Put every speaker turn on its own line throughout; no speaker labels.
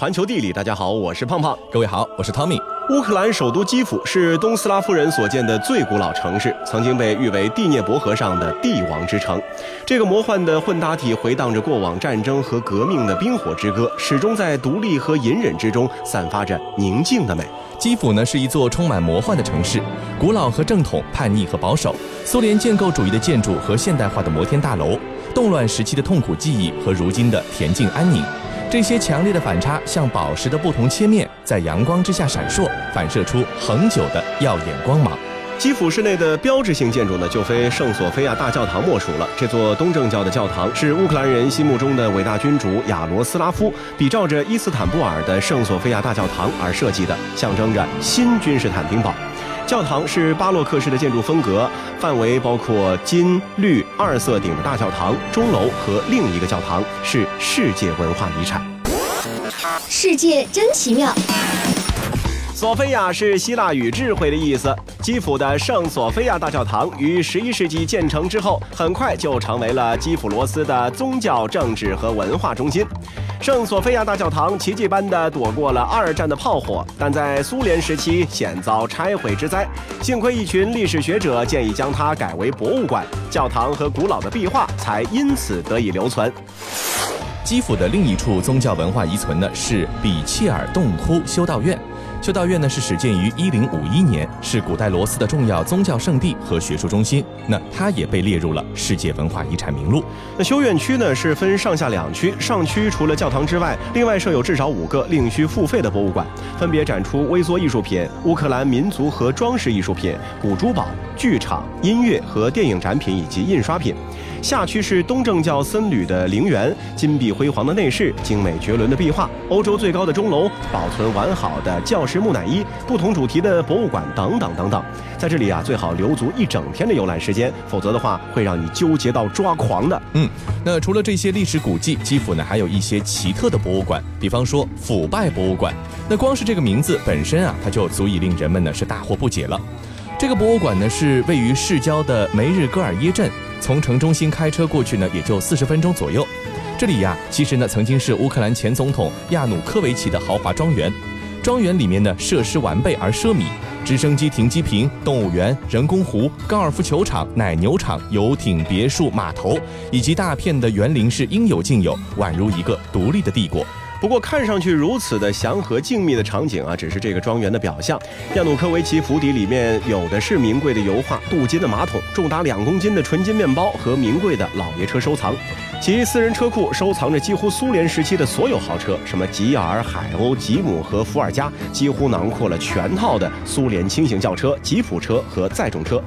环球地理，大家好，我是胖胖。
各位好，我是 Tommy。
乌克兰首都基辅是东斯拉夫人所建的最古老城市，曾经被誉为第聂伯河上的帝王之城。这个魔幻的混搭体回荡着过往战争和革命的冰火之歌，始终在独立和隐忍之中散发着宁静的美。
基辅呢是一座充满魔幻的城市，古老和正统，叛逆和保守，苏联建构主义的建筑和现代化的摩天大楼，动乱时期的痛苦记忆和如今的恬静安宁。这些强烈的反差，像宝石的不同切面，在阳光之下闪烁，反射出恒久的耀眼光芒。
基辅市内的标志性建筑呢，就非圣索菲亚大教堂莫属了。这座东正教的教堂是乌克兰人心目中的伟大君主亚罗斯拉夫比照着伊斯坦布尔的圣索菲亚大教堂而设计的，象征着新君士坦丁堡。教堂是巴洛克式的建筑风格，范围包括金绿二色顶的大教堂、钟楼和另一个教堂，是世界文化遗产。
世界真奇妙。
索菲亚是希腊语“智慧”的意思。基辅的圣索菲亚大教堂于11世纪建成之后，很快就成为了基辅罗斯的宗教、政治和文化中心。圣索菲亚大教堂奇迹般地躲过了二战的炮火，但在苏联时期险遭拆毁之灾。幸亏一群历史学者建议将它改为博物馆，教堂和古老的壁画才因此得以留存。
基辅的另一处宗教文化遗存呢，是比切尔洞窟修道院。修道院呢是始建于一零五一年，是古代罗斯的重要宗教圣地和学术中心。那它也被列入了世界文化遗产名录。
那修院区呢是分上下两区，上区除了教堂之外，另外设有至少五个另需付费的博物馆，分别展出微缩艺术品、乌克兰民族和装饰艺术品、古珠宝、剧场、音乐和电影展品以及印刷品。下区是东正教僧侣的陵园，金碧辉煌的内饰，精美绝伦的壁画，欧洲最高的钟楼，保存完好的教士木乃伊，不同主题的博物馆等等等等。在这里啊，最好留足一整天的游览时间，否则的话会让你纠结到抓狂的。
嗯，那除了这些历史古迹，基辅呢还有一些奇特的博物馆，比方说腐败博物馆。那光是这个名字本身啊，它就足以令人们呢是大惑不解了。这个博物馆呢是位于市郊的梅日戈尔耶镇。从城中心开车过去呢，也就四十分钟左右。这里呀，其实呢曾经是乌克兰前总统亚努科维奇的豪华庄园。庄园里面呢设施完备而奢靡，直升机停机坪、动物园、人工湖、高尔夫球场、奶牛场、游艇、别墅、码头，以及大片的园林是应有尽有，宛如一个独立的帝国。
不过，看上去如此的祥和静谧的场景啊，只是这个庄园的表象。亚努科维奇府邸里面有的是名贵的油画、镀金的马桶、重达两公斤的纯金面包和名贵的老爷车收藏。其私人车库收藏着几乎苏联时期的所有豪车，什么吉尔、海鸥、吉姆和伏尔加，几乎囊括了全套的苏联轻型轿车、吉普车和载重车。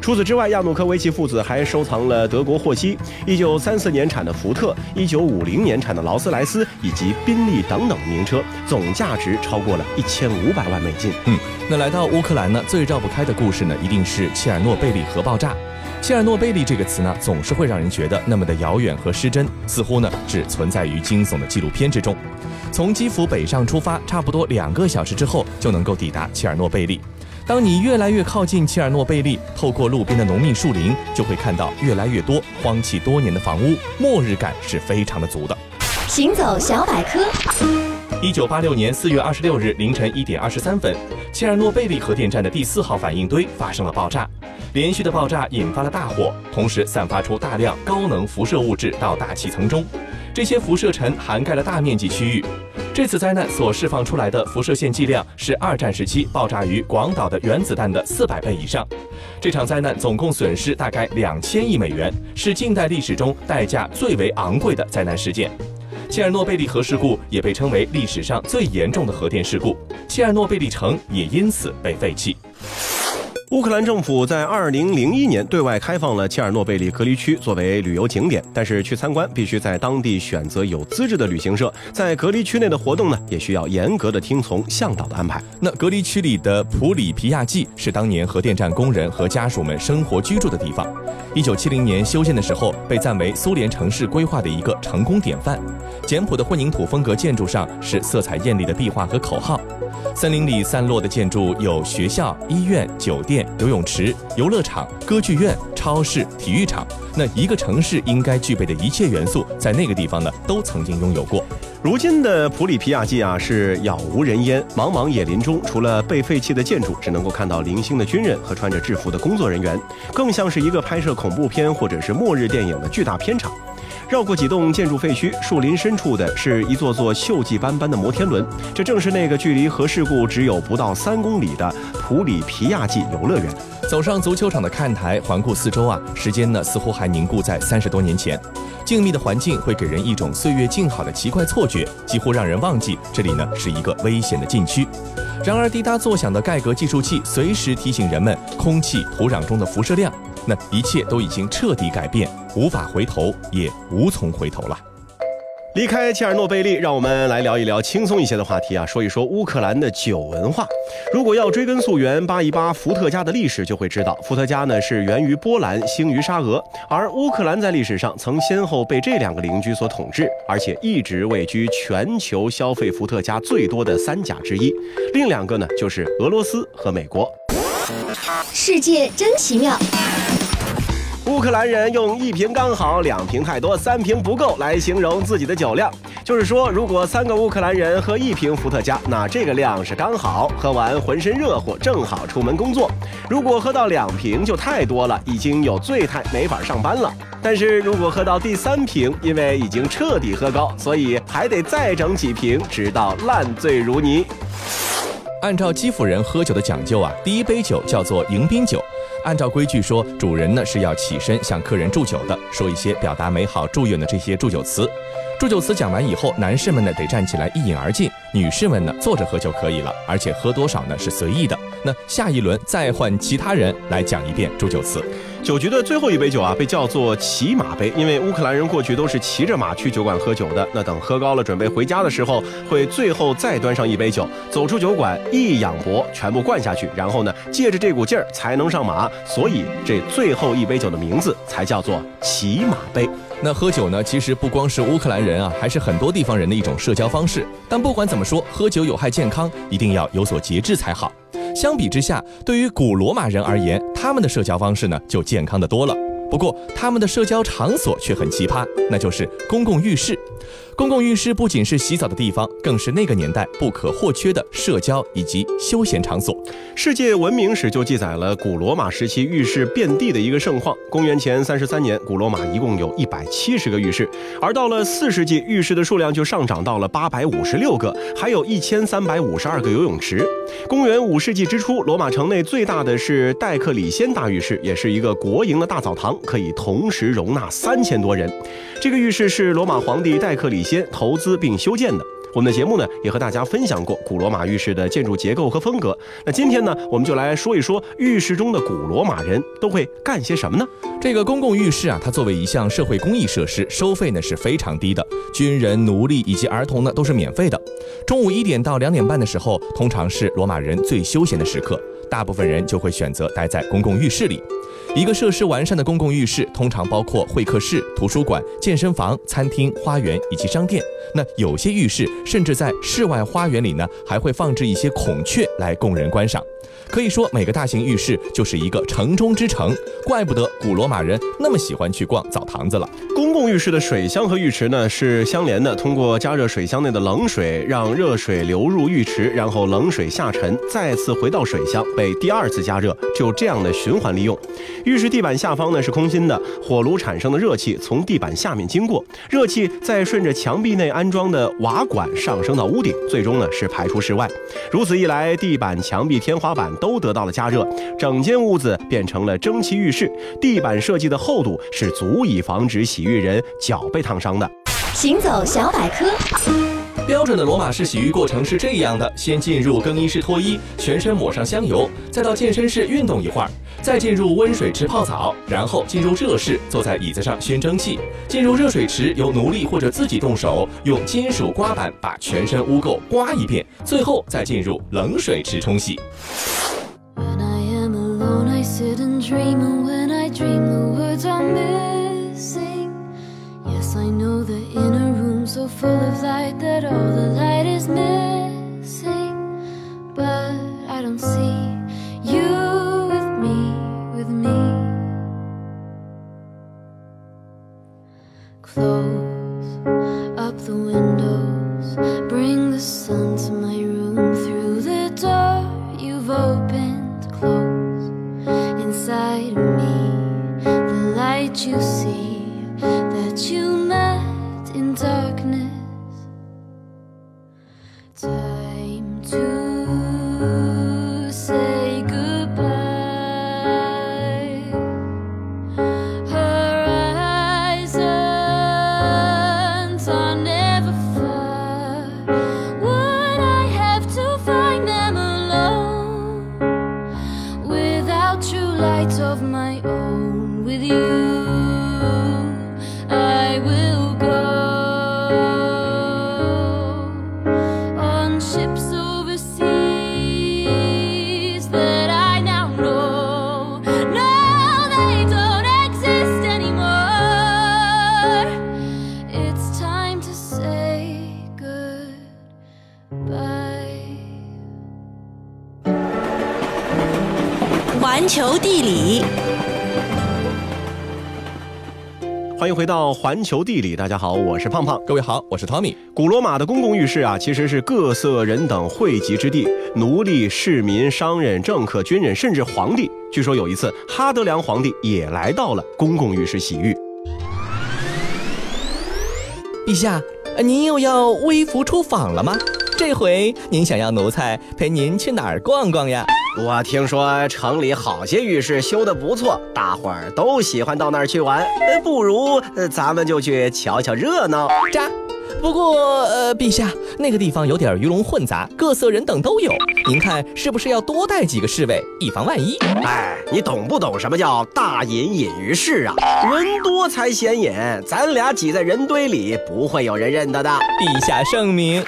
除此之外，亚努科维奇父子还收藏了德国霍希、一九三四年产的福特、一九五零年产的劳斯莱斯以及宾利等等名车，总价值超过了一千五百万美金。
嗯，那来到乌克兰呢，最绕不开的故事呢，一定是切尔诺贝利核爆炸。切尔诺贝利这个词呢，总是会让人觉得那么的遥远和失真，似乎呢只存在于惊悚的纪录片之中。从基辅北上出发，差不多两个小时之后就能够抵达切尔诺贝利。当你越来越靠近切尔诺贝利，透过路边的浓密树林，就会看到越来越多荒弃多年的房屋，末日感是非常的足的。
行走小百科。
一九八六年四月二十六日凌晨一点二十三分，切尔诺贝利核电站的第四号反应堆发生了爆炸，连续的爆炸引发了大火，同时散发出大量高能辐射物质到大气层中，这些辐射尘涵盖了大面积区域。这次灾难所释放出来的辐射线剂量是二战时期爆炸于广岛的原子弹的四百倍以上。这场灾难总共损失大概两千亿美元，是近代历史中代价最为昂贵的灾难事件。切尔诺贝利核事故也被称为历史上最严重的核电事故，切尔诺贝利城也因此被废弃。
乌克兰政府在二零零一年对外开放了切尔诺贝利隔离区作为旅游景点，但是去参观必须在当地选择有资质的旅行社。在隔离区内的活动呢，也需要严格的听从向导的安排。
那隔离区里的普里皮亚季是当年核电站工人和家属们生活居住的地方。一九七零年修建的时候，被赞为苏联城市规划的一个成功典范。简朴的混凝土风格建筑上是色彩艳丽的壁画和口号。森林里散落的建筑有学校、医院、酒店、游泳池、游乐场、歌剧院、超市、体育场。那一个城市应该具备的一切元素，在那个地方呢，都曾经拥有过。
如今的普里皮亚季啊，是杳无人烟，茫茫野林中，除了被废弃的建筑，只能够看到零星的军人和穿着制服的工作人员，更像是一个拍摄恐怖片或者是末日电影的巨大片场。绕过几栋建筑废墟，树林深处的是一座座锈迹斑斑的摩天轮，这正是那个距离核事故只有不到三公里的普里皮亚季游乐园。
走上足球场的看台，环顾四周啊，时间呢似乎还凝固在三十多年前。静谧的环境会给人一种岁月静好的奇怪错觉，几乎让人忘记这里呢是一个危险的禁区。然而，滴答作响的盖革计数器随时提醒人们空气、土壤中的辐射量。那一切都已经彻底改变，无法回头，也无从回头了。
离开切尔诺贝利，让我们来聊一聊轻松一些的话题啊，说一说乌克兰的酒文化。如果要追根溯源，扒一扒伏特加的历史，就会知道，伏特加呢是源于波兰，兴于沙俄，而乌克兰在历史上曾先后被这两个邻居所统治，而且一直位居全球消费伏特加最多的三甲之一。另两个呢，就是俄罗斯和美国。
世界真奇妙。
乌克兰人用一瓶刚好、两瓶太多、三瓶不够来形容自己的酒量，就是说，如果三个乌克兰人喝一瓶伏特加，那这个量是刚好，喝完浑身热乎，正好出门工作；如果喝到两瓶就太多了，已经有醉态，没法上班了。但是如果喝到第三瓶，因为已经彻底喝高，所以还得再整几瓶，直到烂醉如泥。
按照基辅人喝酒的讲究啊，第一杯酒叫做迎宾酒。按照规矩说，主人呢是要起身向客人祝酒的，说一些表达美好祝愿的这些祝酒词。祝酒词讲完以后，男士们呢得站起来一饮而尽，女士们呢坐着喝就可以了，而且喝多少呢是随意的。那下一轮再换其他人来讲一遍祝酒词。
酒局的最后一杯酒啊，被叫做骑马杯，因为乌克兰人过去都是骑着马去酒馆喝酒的。那等喝高了，准备回家的时候，会最后再端上一杯酒，走出酒馆一仰脖，全部灌下去，然后呢，借着这股劲儿才能上马。所以这最后一杯酒的名字才叫做骑马杯。
那喝酒呢，其实不光是乌克兰人啊，还是很多地方人的一种社交方式。但不管怎么说，喝酒有害健康，一定要有所节制才好。相比之下，对于古罗马人而言，他们的社交方式呢就健康的多了。不过，他们的社交场所却很奇葩，那就是公共浴室。公共浴室不仅是洗澡的地方，更是那个年代不可或缺的社交以及休闲场所。
世界文明史就记载了古罗马时期浴室遍地的一个盛况。公元前三十三年，古罗马一共有一百七十个浴室，而到了四世纪，浴室的数量就上涨到了八百五十六个，还有一千三百五十二个游泳池。公元五世纪之初，罗马城内最大的是戴克里先大浴室，也是一个国营的大澡堂，可以同时容纳三千多人。这个浴室是罗马皇帝戴克里先投资并修建的。我们的节目呢，也和大家分享过古罗马浴室的建筑结构和风格。那今天呢，我们就来说一说浴室中的古罗马人都会干些什么呢？
这个公共浴室啊，它作为一项社会公益设施，收费呢是非常低的，军人、奴隶以及儿童呢都是免费的。中午一点到两点半的时候，通常是罗马人最休闲的时刻，大部分人就会选择待在公共浴室里。一个设施完善的公共浴室，通常包括会客室、图书馆、健身房、餐厅、花园以及商店。那有些浴室甚至在室外花园里呢，还会放置一些孔雀来供人观赏。可以说，每个大型浴室就是一个城中之城，怪不得古罗马人那么喜欢去逛澡堂子了。
公共浴室的水箱和浴池呢是相连的，通过加热水箱内的冷水，让热水流入浴池，然后冷水下沉，再次回到水箱，被第二次加热，就这样的循环利用。浴室地板下方呢是空心的，火炉产生的热气从地板下面经过，热气再顺着墙壁内安装的瓦管上升到屋顶，最终呢是排出室外。如此一来，地板、墙壁、天花花板都得到了加热，整间屋子变成了蒸汽浴室。地板设计的厚度是足以防止洗浴人脚被烫伤的。
行走小百科。
标准的罗马式洗浴过程是这样的：先进入更衣室脱衣，全身抹上香油，再到健身室运动一会儿，再进入温水池泡澡，然后进入热室，坐在椅子上熏蒸汽。进入热水池，由奴隶或者自己动手用金属刮板把全身污垢刮一遍，最后再进入冷水池冲洗。
When I am alone, I sit and dream, and when I dream, the words are missing. I know the inner room so full of light that all the light is missing. But I don't see you with me, with me. Close up the windows, bring the sun to my room through the door you've opened. Close inside me, the light you see.
迎回到环球地理，大家好，我是胖胖。
各位好，我是 Tommy。
古罗马的公共浴室啊，其实是各色人等汇集之地，奴隶、市民、商人、政客、军人，甚至皇帝。据说有一次，哈德良皇帝也来到了公共浴室洗浴。
陛下，您又要微服出访了吗？这回您想要奴才陪您去哪儿逛逛呀？
我听说城里好些浴室修得不错，大伙儿都喜欢到那儿去玩。呃不如呃咱们就去瞧瞧热闹。
扎。不过，呃，陛下，那个地方有点鱼龙混杂，各色人等都有。您看是不是要多带几个侍卫，以防万一？
哎，你懂不懂什么叫大隐隐于市啊？人多才显眼，咱俩挤在人堆里，不会有人认得的。
陛下圣明。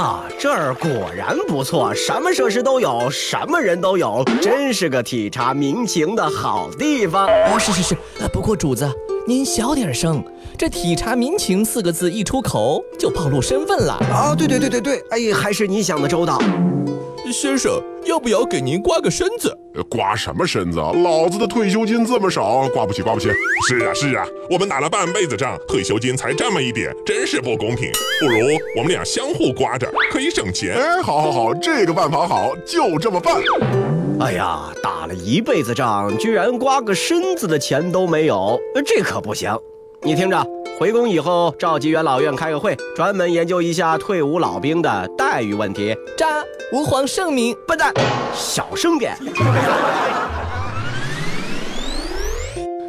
啊，这儿果然不错，什么设施都有，什么人都有，真是个体察民情的好地方。
啊，是是是，呃，不过主子，您小点声，这体察民情四个字一出口就暴露身份了。
啊，对对对对对，哎，还是你想的周到。
先生，要不要给您刮个身子？
呃刮什么身子？老子的退休金这么少，刮不起，刮不起。
是啊，是啊，我们打了半辈子仗，退休金才这么一点，真是不公平。不如我们俩相互刮着，可以省钱。
哎，好好好，这个办法好，就这么办。
哎呀，打了一辈子仗，居然刮个身子的钱都没有，呃这可不行。你听着，回宫以后召集元老院开个会，专门研究一下退伍老兵的待遇问题。
扎，吾皇圣明。
笨蛋，小声点。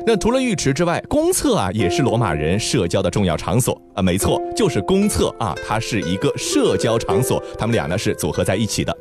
那除了浴池之外，公厕啊也是罗马人社交的重要场所啊，没错，就是公厕啊，它是一个社交场所，他们俩呢是组合在一起的。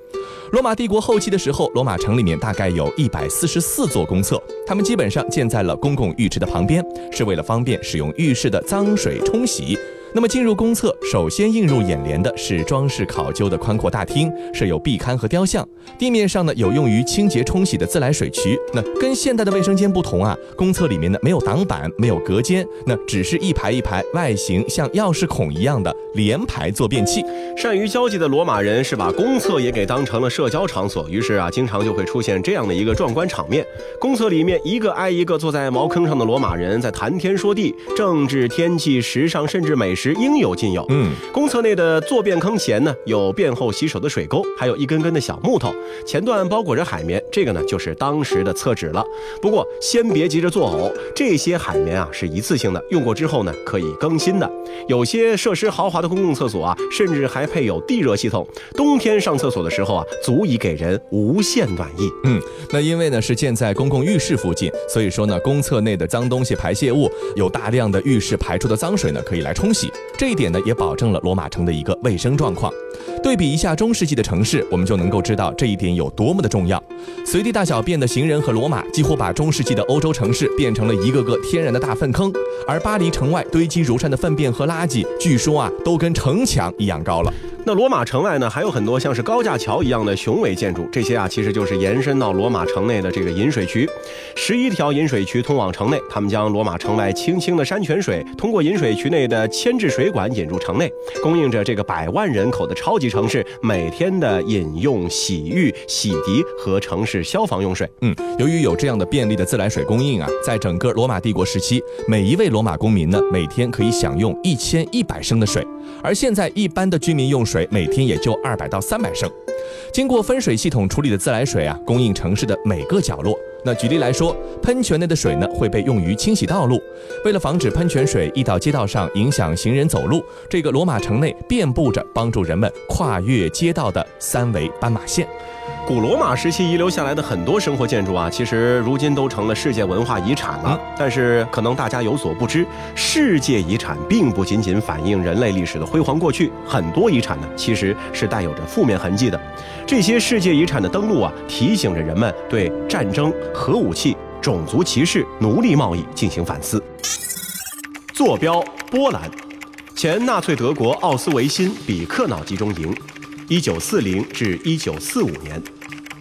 罗马帝国后期的时候，罗马城里面大概有一百四十四座公厕，他们基本上建在了公共浴池的旁边，是为了方便使用浴室的脏水冲洗。那么进入公厕，首先映入眼帘的是装饰考究的宽阔大厅，设有壁龛和雕像。地面上呢有用于清洁冲洗的自来水渠。那跟现代的卫生间不同啊，公厕里面呢没有挡板，没有隔间，那只是一排一排外形像钥匙孔一样的连排坐便器。
善于交际的罗马人是把公厕也给当成了社交场所，于是啊，经常就会出现这样的一个壮观场面：公厕里面一个挨一个坐在茅坑上的罗马人在谈天说地，政治、天气、时尚，甚至美食应有尽有。
嗯，
公厕内的坐便坑前呢，有便后洗手的水沟，还有一根根的小木头，前段包裹着海绵，这个呢就是当时的厕纸了。不过先别急着作呕，这些海绵啊是一次性的，用过之后呢可以更新的。有些设施豪华的公共厕所啊，甚至还配有地热系统，冬天上厕所的时候啊，足以给人无限暖意。
嗯，那因为呢是建在公共浴室附近，所以说呢，公厕内的脏东西排泄物有大量的浴室排出的脏水呢可以来冲洗，这一点呢也保证了罗马城的一个卫生状况。对比一下中世纪的城市，我们就能够知道这一点有多么的重要。随地大小便的行人和罗马几乎把中世纪的欧洲城市变成了一个个天然的大粪坑，而巴黎城外堆积如山的粪便和垃圾，据说啊都跟城墙一样高了。
那罗马城外呢，还有很多像是高架桥一样的雄伟建筑，这些啊其实就是延伸到罗马城内的这个引水渠。十一条引水渠通往城内，他们将罗马城外清清的山泉水通过引水渠内的千制水管引入城内，供应着这个百万人口的超级城市每天的饮用、洗浴、洗涤和城市消防用水。
嗯，由于有这样的便利的自来水供应啊，在整个罗马帝国时期，每一位罗马公民呢，每天可以享用一千一百升的水，而现在一般的居民用水每天也就二百到三百升。经过分水系统处理的自来水啊，供应城市的每个角落。那举例来说，喷泉内的水呢会被用于清洗道路。为了防止喷泉水溢到街道上影响行人走路，这个罗马城内遍布着帮助人们跨越街道的三维斑马线。
古罗马时期遗留下来的很多生活建筑啊，其实如今都成了世界文化遗产了。但是可能大家有所不知，世界遗产并不仅仅反映人类历史的辉煌过去，很多遗产呢其实是带有着负面痕迹的。这些世界遗产的登录啊，提醒着人们对战争、核武器、种族歧视、奴隶贸易进行反思。坐标：波兰，前纳粹德国奥斯维辛比克瑙集中营，一九四零至一九四五年。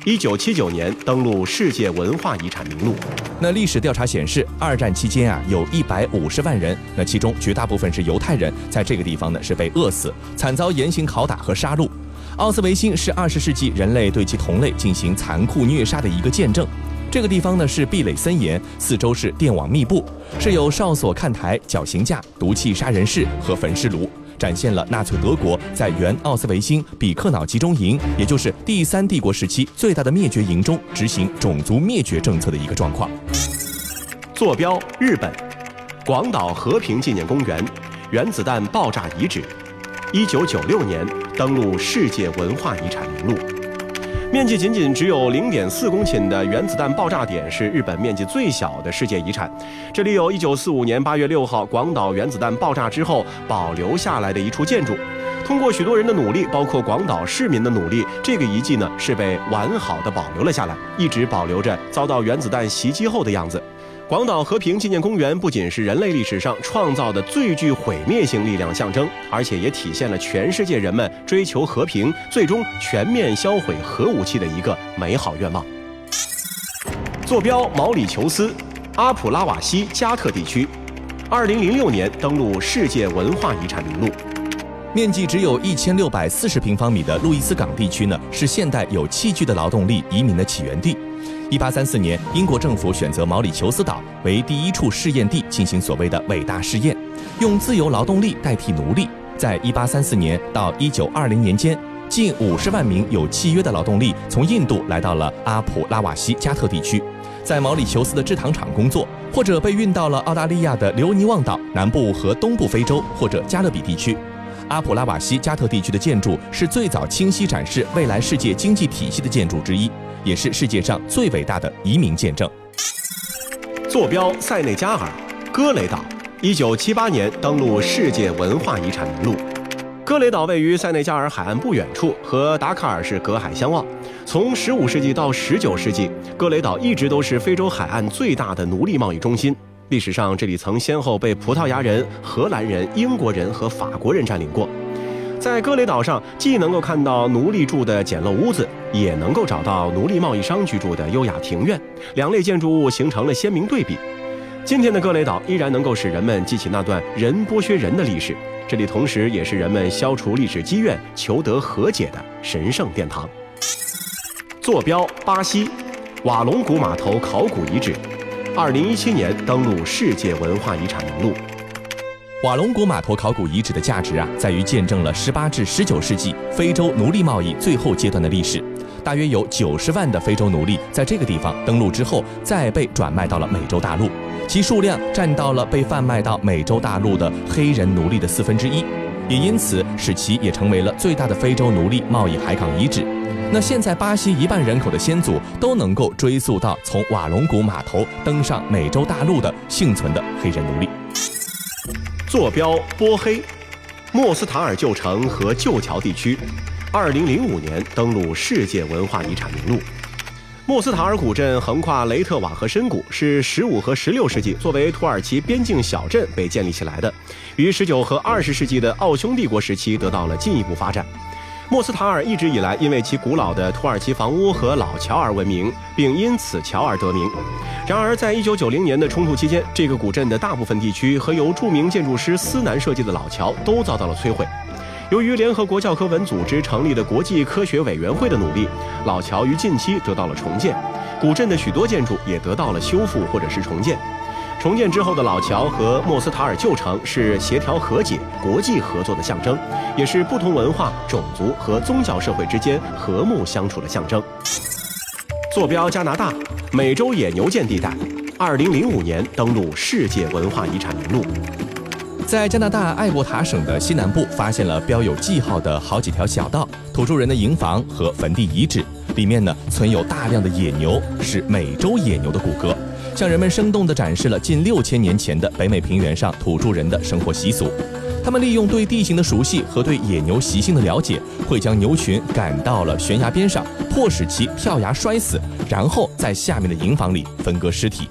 一九七九年登录世界文化遗产名录。
那历史调查显示，二战期间啊，有一百五十万人，那其中绝大部分是犹太人，在这个地方呢是被饿死，惨遭严刑拷打和杀戮。奥斯维辛是二十世纪人类对其同类进行残酷虐杀的一个见证。这个地方呢是壁垒森严，四周是电网密布，设有哨所、看台、绞刑架、毒气杀人室和焚尸炉。展现了纳粹德国在原奥斯维辛比克瑙集中营，也就是第三帝国时期最大的灭绝营中执行种族灭绝政策的一个状况。
坐标：日本，广岛和平纪念公园，原子弹爆炸遗址，一九九六年登陆世界文化遗产名录。面积仅仅只有零点四公顷的原子弹爆炸点是日本面积最小的世界遗产。这里有一九四五年八月六号广岛原子弹爆炸之后保留下来的一处建筑。通过许多人的努力，包括广岛市民的努力，这个遗迹呢是被完好的保留了下来，一直保留着遭到原子弹袭击后的样子。广岛和平纪念公园不仅是人类历史上创造的最具毁灭性力量象征，而且也体现了全世界人们追求和平、最终全面销毁核武器的一个美好愿望。坐标：毛里求斯，阿普拉瓦西加特地区，二零零六年登录世界文化遗产名录。
面积只有一千六百四十平方米的路易斯港地区呢，是现代有器具的劳动力移民的起源地。一八三四年，英国政府选择毛里求斯岛为第一处试验地，进行所谓的伟大试验，用自由劳动力代替奴隶。在一八三四年到一九二零年间，近五十万名有契约的劳动力从印度来到了阿普拉瓦西加特地区，在毛里求斯的制糖厂工作，或者被运到了澳大利亚的留尼旺岛南部和东部非洲或者加勒比地区。阿普拉瓦西加特地区的建筑是最早清晰展示未来世界经济体系的建筑之一。也是世界上最伟大的移民见证。
坐标：塞内加尔，戈雷岛，一九七八年登陆世界文化遗产名录。戈雷岛位于塞内加尔海岸不远处，和达喀尔是隔海相望。从十五世纪到十九世纪，戈雷岛一直都是非洲海岸最大的奴隶贸易中心。历史上，这里曾先后被葡萄牙人、荷兰人、英国人和法国人占领过。在戈雷岛上，既能够看到奴隶住的简陋屋子，也能够找到奴隶贸易商居住的优雅庭院，两类建筑物形成了鲜明对比。今天的戈雷岛依然能够使人们记起那段人剥削人的历史，这里同时也是人们消除历史积怨、求得和解的神圣殿堂。坐标：巴西，瓦隆古码头考古遗址，二零一七年登陆世界文化遗产名录。
瓦隆古码头考古遗址的价值啊，在于见证了18至19世纪非洲奴隶贸易最后阶段的历史。大约有90万的非洲奴隶在这个地方登陆之后，再被转卖到了美洲大陆，其数量占到了被贩卖到美洲大陆的黑人奴隶的四分之一，也因此使其也成为了最大的非洲奴隶贸易海港遗址。那现在巴西一半人口的先祖都能够追溯到从瓦隆古码头登上美洲大陆的幸存的黑人奴隶。
坐标：波黑，莫斯塔尔旧城和旧桥地区，二零零五年登陆世界文化遗产名录。莫斯塔尔古镇横跨雷特瓦河深谷，是十五和十六世纪作为土耳其边境小镇被建立起来的，于十九和二十世纪的奥匈帝国时期得到了进一步发展。莫斯塔尔一直以来因为其古老的土耳其房屋和老桥而闻名，并因此桥而得名。然而，在一九九零年的冲突期间，这个古镇的大部分地区和由著名建筑师斯南设计的老桥都遭到了摧毁。由于联合国教科文组织成立的国际科学委员会的努力，老桥于近期得到了重建，古镇的许多建筑也得到了修复或者是重建。重建之后的老桥和莫斯塔尔旧城是协调和解、国际合作的象征，也是不同文化、种族和宗教社会之间和睦相处的象征。坐标加拿大，美洲野牛建地带，二零零五年登陆世界文化遗产名录。
在加拿大艾伯塔省的西南部，发现了标有记号的好几条小道、土著人的营房和坟地遗址，里面呢存有大量的野牛，是美洲野牛的骨骼。向人们生动地展示了近六千年前的北美平原上土著人的生活习俗。他们利用对地形的熟悉和对野牛习性的了解，会将牛群赶到了悬崖边上，迫使其跳崖摔死，然后在下面的营房里分割尸体。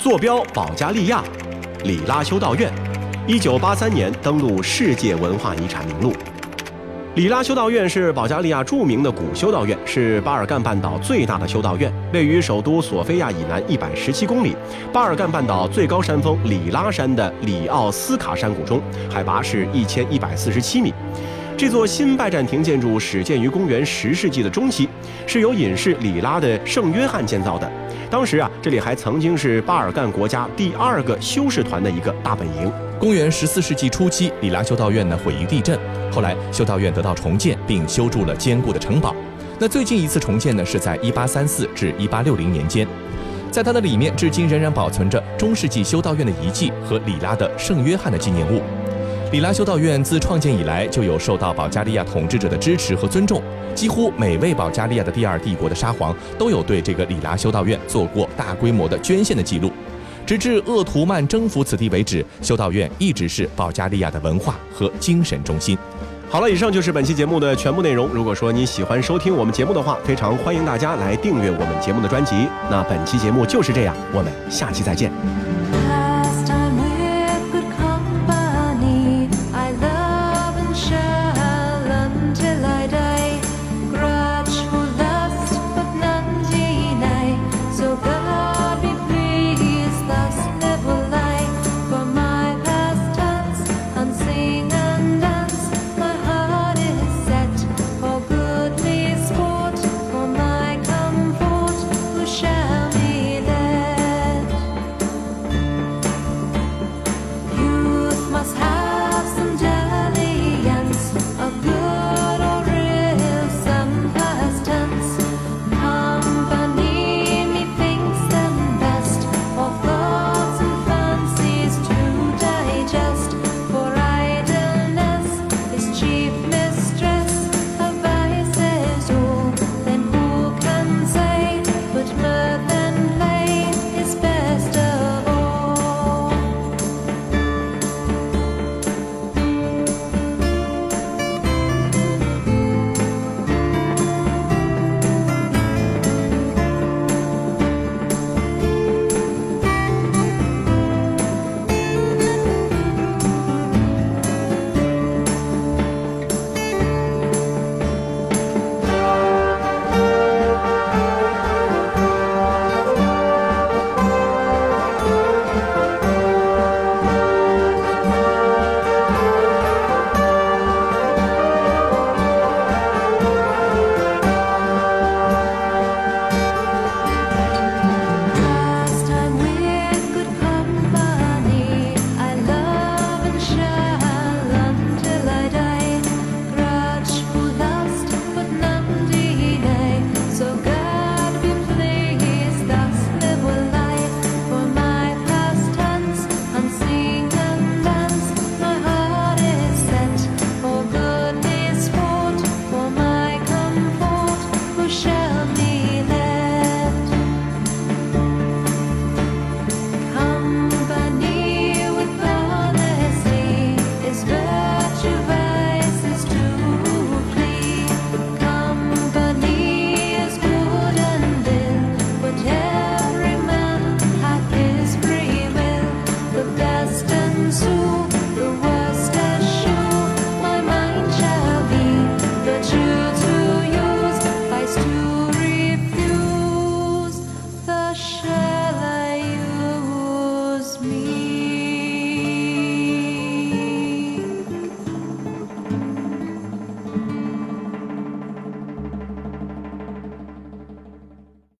坐标保加利亚，里拉修道院，一九八三年登陆世界文化遗产名录。里拉修道院是保加利亚著名的古修道院，是巴尔干半岛最大的修道院，位于首都索菲亚以南一百十七公里，巴尔干半岛最高山峰里拉山的里奥斯卡山谷中，海拔是一千一百四十七米。这座新拜占庭建筑始建于公元十世纪的中期，是由隐士里拉的圣约翰建造的。当时啊，这里还曾经是巴尔干国家第二个修士团的一个大本营。
公元十四世纪初期，里拉修道院呢毁于地震，后来修道院得到重建，并修筑了坚固的城堡。那最近一次重建呢，是在一八三四至一八六零年间，在它的里面，至今仍然保存着中世纪修道院的遗迹和里拉的圣约翰的纪念物。里拉修道院自创建以来，就有受到保加利亚统治者的支持和尊重，几乎每位保加利亚的第二帝国的沙皇都有对这个里拉修道院做过大规模的捐献的记录。直至鄂图曼征服此地为止，修道院一直是保加利亚的文化和精神中心。
好了，以上就是本期节目的全部内容。如果说你喜欢收听我们节目的话，非常欢迎大家来订阅我们节目的专辑。那本期节目就是这样，我们下期再见。